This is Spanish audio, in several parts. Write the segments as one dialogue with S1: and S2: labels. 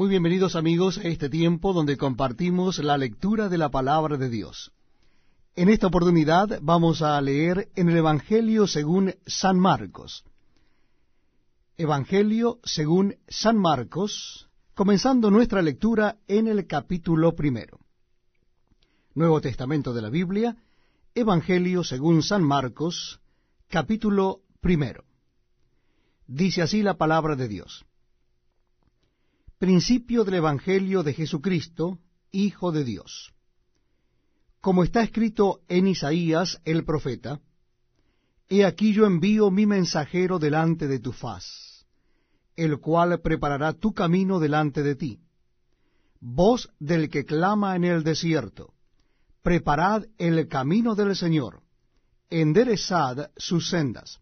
S1: Muy bienvenidos amigos a este tiempo donde compartimos la lectura de la palabra de Dios. En esta oportunidad vamos a leer en el Evangelio según San Marcos. Evangelio según San Marcos, comenzando nuestra lectura en el capítulo primero. Nuevo Testamento de la Biblia, Evangelio según San Marcos, capítulo primero. Dice así la palabra de Dios. Principio del Evangelio de Jesucristo, Hijo de Dios. Como está escrito en Isaías el profeta, He aquí yo envío mi mensajero delante de tu faz, el cual preparará tu camino delante de ti. Voz del que clama en el desierto, preparad el camino del Señor, enderezad sus sendas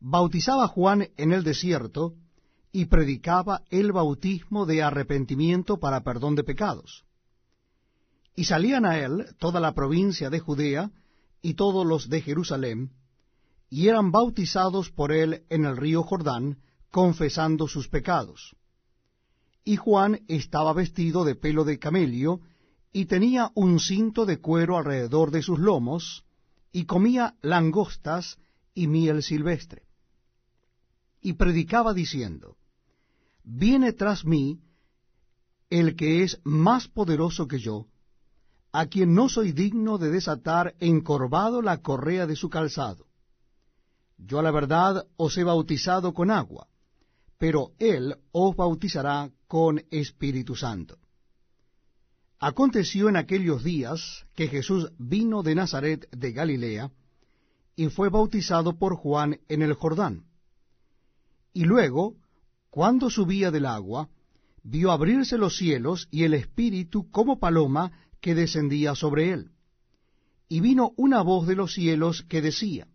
S1: bautizaba Juan en el desierto y predicaba el bautismo de arrepentimiento para perdón de pecados. Y salían a él toda la provincia de Judea y todos los de Jerusalén, y eran bautizados por él en el río Jordán, confesando sus pecados. Y Juan estaba vestido de pelo de camello, y tenía un cinto de cuero alrededor de sus lomos, y comía langostas y miel silvestre y predicaba diciendo, Viene tras mí el que es más poderoso que yo, a quien no soy digno de desatar encorvado la correa de su calzado. Yo a la verdad os he bautizado con agua, pero él os bautizará con Espíritu Santo. Aconteció en aquellos días que Jesús vino de Nazaret de Galilea, y fue bautizado por Juan en el Jordán. Y luego, cuando subía del agua, vio abrirse los cielos y el Espíritu como paloma que descendía sobre él. Y vino una voz de los cielos que decía,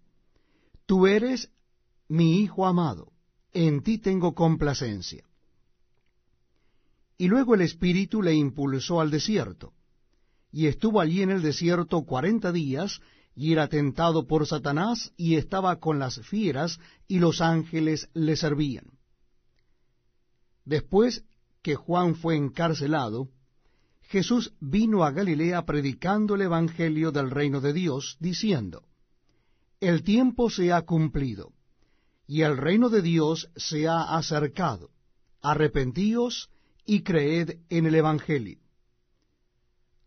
S1: Tú eres mi Hijo amado, en ti tengo complacencia. Y luego el Espíritu le impulsó al desierto, y estuvo allí en el desierto cuarenta días, y era tentado por Satanás y estaba con las fieras y los ángeles le servían. Después que Juan fue encarcelado, Jesús vino a Galilea predicando el Evangelio del reino de Dios, diciendo, El tiempo se ha cumplido, y el reino de Dios se ha acercado. Arrepentíos y creed en el Evangelio.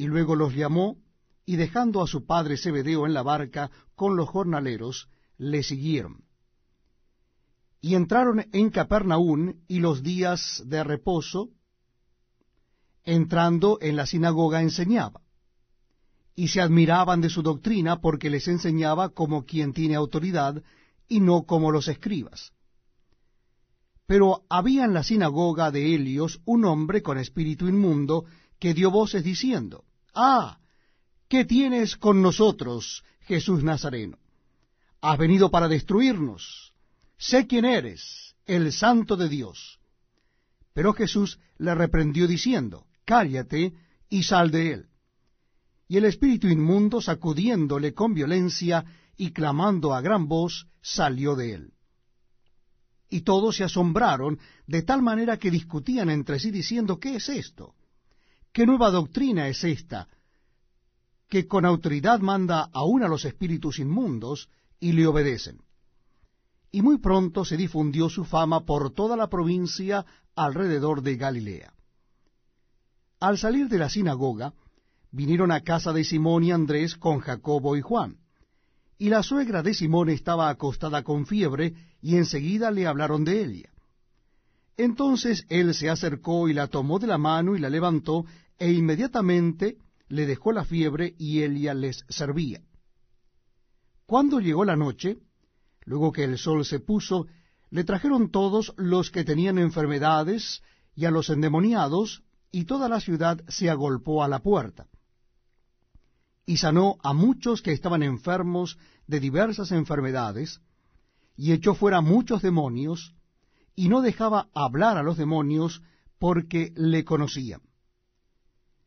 S1: y luego los llamó, y dejando a su padre Zebedeo en la barca con los jornaleros, le siguieron. Y entraron en Capernaún, y los días de reposo, entrando en la sinagoga enseñaba. Y se admiraban de su doctrina porque les enseñaba como quien tiene autoridad, y no como los escribas. Pero había en la sinagoga de Helios un hombre con espíritu inmundo que dio voces diciendo, Ah, ¿qué tienes con nosotros, Jesús Nazareno? Has venido para destruirnos. Sé quién eres, el santo de Dios. Pero Jesús le reprendió diciendo, Cállate y sal de él. Y el espíritu inmundo, sacudiéndole con violencia y clamando a gran voz, salió de él. Y todos se asombraron de tal manera que discutían entre sí diciendo, ¿qué es esto? ¿Qué nueva doctrina es esta que con autoridad manda aún a los espíritus inmundos y le obedecen? Y muy pronto se difundió su fama por toda la provincia alrededor de Galilea. Al salir de la sinagoga, vinieron a casa de Simón y Andrés con Jacobo y Juan. Y la suegra de Simón estaba acostada con fiebre, y enseguida le hablaron de ella. Entonces él se acercó y la tomó de la mano y la levantó, e inmediatamente le dejó la fiebre y Elia les servía. Cuando llegó la noche, luego que el sol se puso, le trajeron todos los que tenían enfermedades y a los endemoniados, y toda la ciudad se agolpó a la puerta. Y sanó a muchos que estaban enfermos de diversas enfermedades, y echó fuera muchos demonios, y no dejaba hablar a los demonios porque le conocían.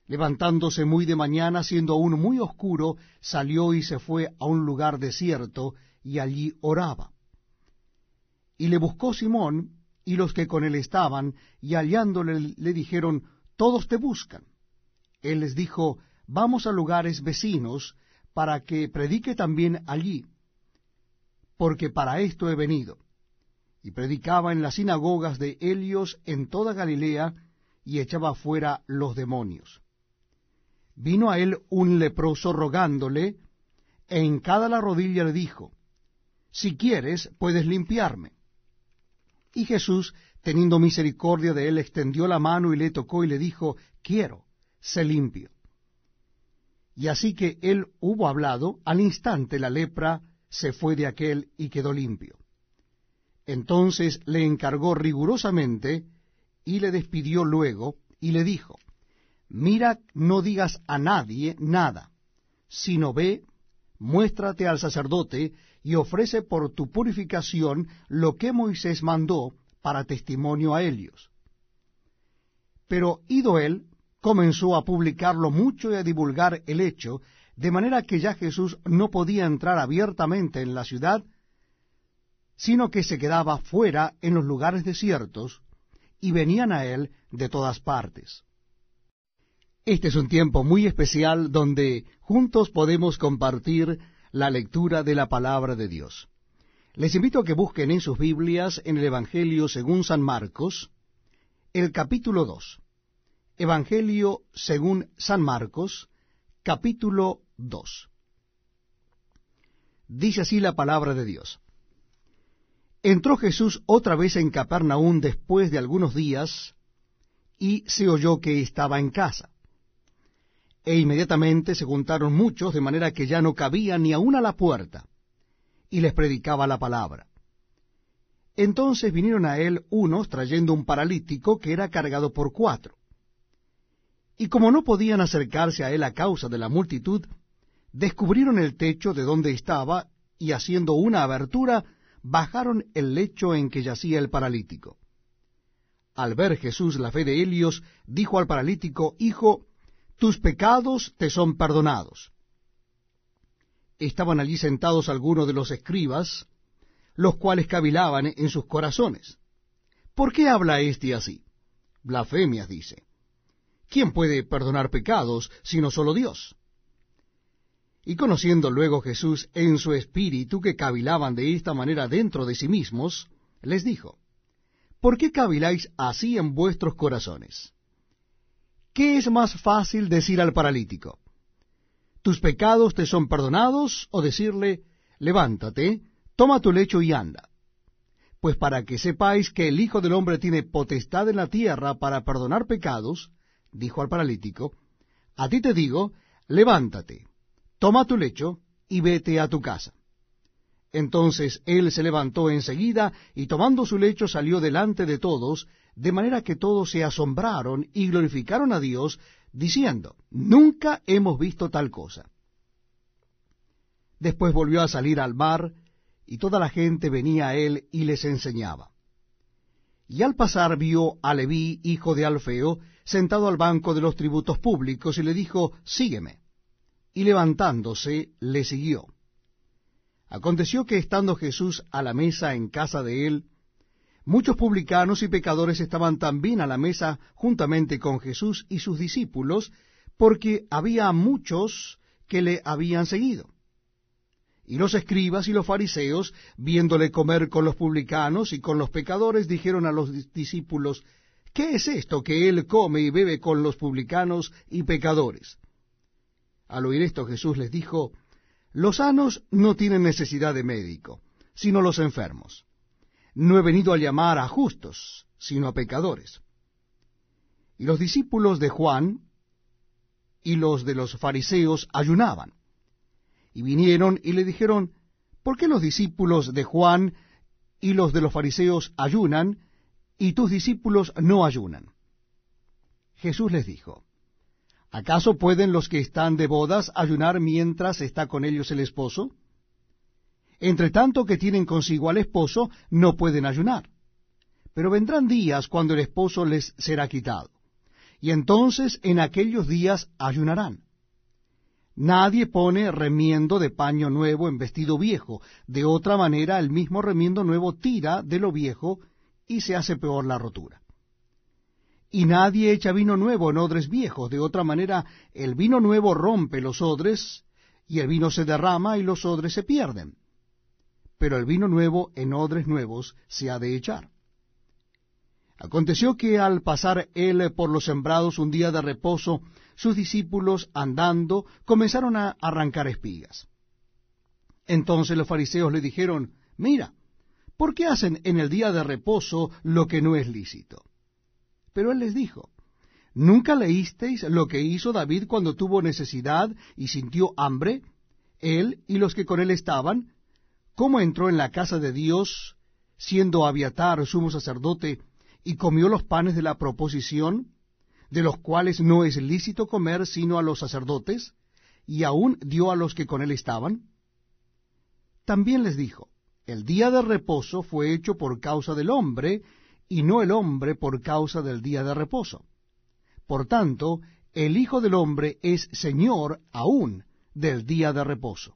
S1: Levantándose muy de mañana, siendo aún muy oscuro, salió y se fue a un lugar desierto, y allí oraba. Y le buscó Simón y los que con él estaban, y hallándole le dijeron, Todos te buscan. Él les dijo, Vamos a lugares vecinos, para que predique también allí, porque para esto he venido. Y predicaba en las sinagogas de Helios en toda Galilea, y echaba fuera los demonios. Vino a él un leproso rogándole, e en cada la rodilla le dijo, Si quieres, puedes limpiarme. Y Jesús, teniendo misericordia de él, extendió la mano y le tocó y le dijo, Quiero, sé limpio. Y así que él hubo hablado, al instante la lepra se fue de aquel y quedó limpio. Entonces le encargó rigurosamente y le despidió luego y le dijo, Mira, no digas a nadie nada, sino ve, muéstrate al sacerdote y ofrece por tu purificación lo que Moisés mandó para testimonio a ellos. Pero ido él, comenzó a publicarlo mucho y a divulgar el hecho, de manera que ya Jesús no podía entrar abiertamente en la ciudad, sino que se quedaba fuera en los lugares desiertos, y venían a él de todas partes. Este es un tiempo muy especial donde juntos podemos compartir la lectura de la palabra de Dios. Les invito a que busquen en sus Biblias en el Evangelio según San Marcos, el capítulo 2. Evangelio según San Marcos, capítulo 2. Dice así la palabra de Dios. Entró Jesús otra vez en Capernaum después de algunos días, y se oyó que estaba en casa e inmediatamente se juntaron muchos, de manera que ya no cabía ni aun a la puerta, y les predicaba la palabra. Entonces vinieron a él unos trayendo un paralítico que era cargado por cuatro. Y como no podían acercarse a él a causa de la multitud, descubrieron el techo de donde estaba, y haciendo una abertura, bajaron el lecho en que yacía el paralítico. Al ver Jesús la fe de Helios, dijo al paralítico, Hijo, tus pecados te son perdonados. Estaban allí sentados algunos de los escribas, los cuales cavilaban en sus corazones. ¿Por qué habla éste así? Blasfemias, dice. ¿Quién puede perdonar pecados sino solo Dios? Y conociendo luego Jesús en su espíritu que cavilaban de esta manera dentro de sí mismos, les dijo, ¿Por qué caviláis así en vuestros corazones? ¿Qué es más fácil decir al paralítico? ¿Tus pecados te son perdonados? o decirle, levántate, toma tu lecho y anda. Pues para que sepáis que el Hijo del Hombre tiene potestad en la tierra para perdonar pecados, dijo al paralítico, a ti te digo, levántate, toma tu lecho y vete a tu casa. Entonces él se levantó enseguida y tomando su lecho salió delante de todos, de manera que todos se asombraron y glorificaron a Dios, diciendo, Nunca hemos visto tal cosa. Después volvió a salir al mar, y toda la gente venía a él y les enseñaba. Y al pasar vio a Leví, hijo de Alfeo, sentado al banco de los tributos públicos, y le dijo, Sígueme. Y levantándose, le siguió. Aconteció que estando Jesús a la mesa en casa de él, Muchos publicanos y pecadores estaban también a la mesa juntamente con Jesús y sus discípulos, porque había muchos que le habían seguido. Y los escribas y los fariseos, viéndole comer con los publicanos y con los pecadores, dijeron a los discípulos, ¿qué es esto que él come y bebe con los publicanos y pecadores? Al oír esto Jesús les dijo, Los sanos no tienen necesidad de médico, sino los enfermos no he venido a llamar a justos, sino a pecadores. Y los discípulos de Juan y los de los fariseos ayunaban. Y vinieron y le dijeron, ¿por qué los discípulos de Juan y los de los fariseos ayunan, y tus discípulos no ayunan. Jesús les dijo, ¿acaso pueden los que están de bodas ayunar mientras está con ellos el esposo? Entre tanto que tienen consigo al esposo, no pueden ayunar. Pero vendrán días cuando el esposo les será quitado, y entonces en aquellos días ayunarán. Nadie pone remiendo de paño nuevo en vestido viejo, de otra manera el mismo remiendo nuevo tira de lo viejo y se hace peor la rotura. Y nadie echa vino nuevo en odres viejos, de otra manera el vino nuevo rompe los odres, y el vino se derrama y los odres se pierden. Pero el vino nuevo en odres nuevos se ha de echar. Aconteció que al pasar él por los sembrados un día de reposo, sus discípulos, andando, comenzaron a arrancar espigas. Entonces los fariseos le dijeron, Mira, ¿por qué hacen en el día de reposo lo que no es lícito? Pero él les dijo, ¿nunca leísteis lo que hizo David cuando tuvo necesidad y sintió hambre? Él y los que con él estaban, cómo entró en la casa de Dios, siendo Abiatar sumo sacerdote, y comió los panes de la proposición, de los cuales no es lícito comer sino a los sacerdotes, y aún dio a los que con él estaban? También les dijo, el día de reposo fue hecho por causa del hombre, y no el hombre por causa del día de reposo. Por tanto, el Hijo del Hombre es Señor aún del día de reposo.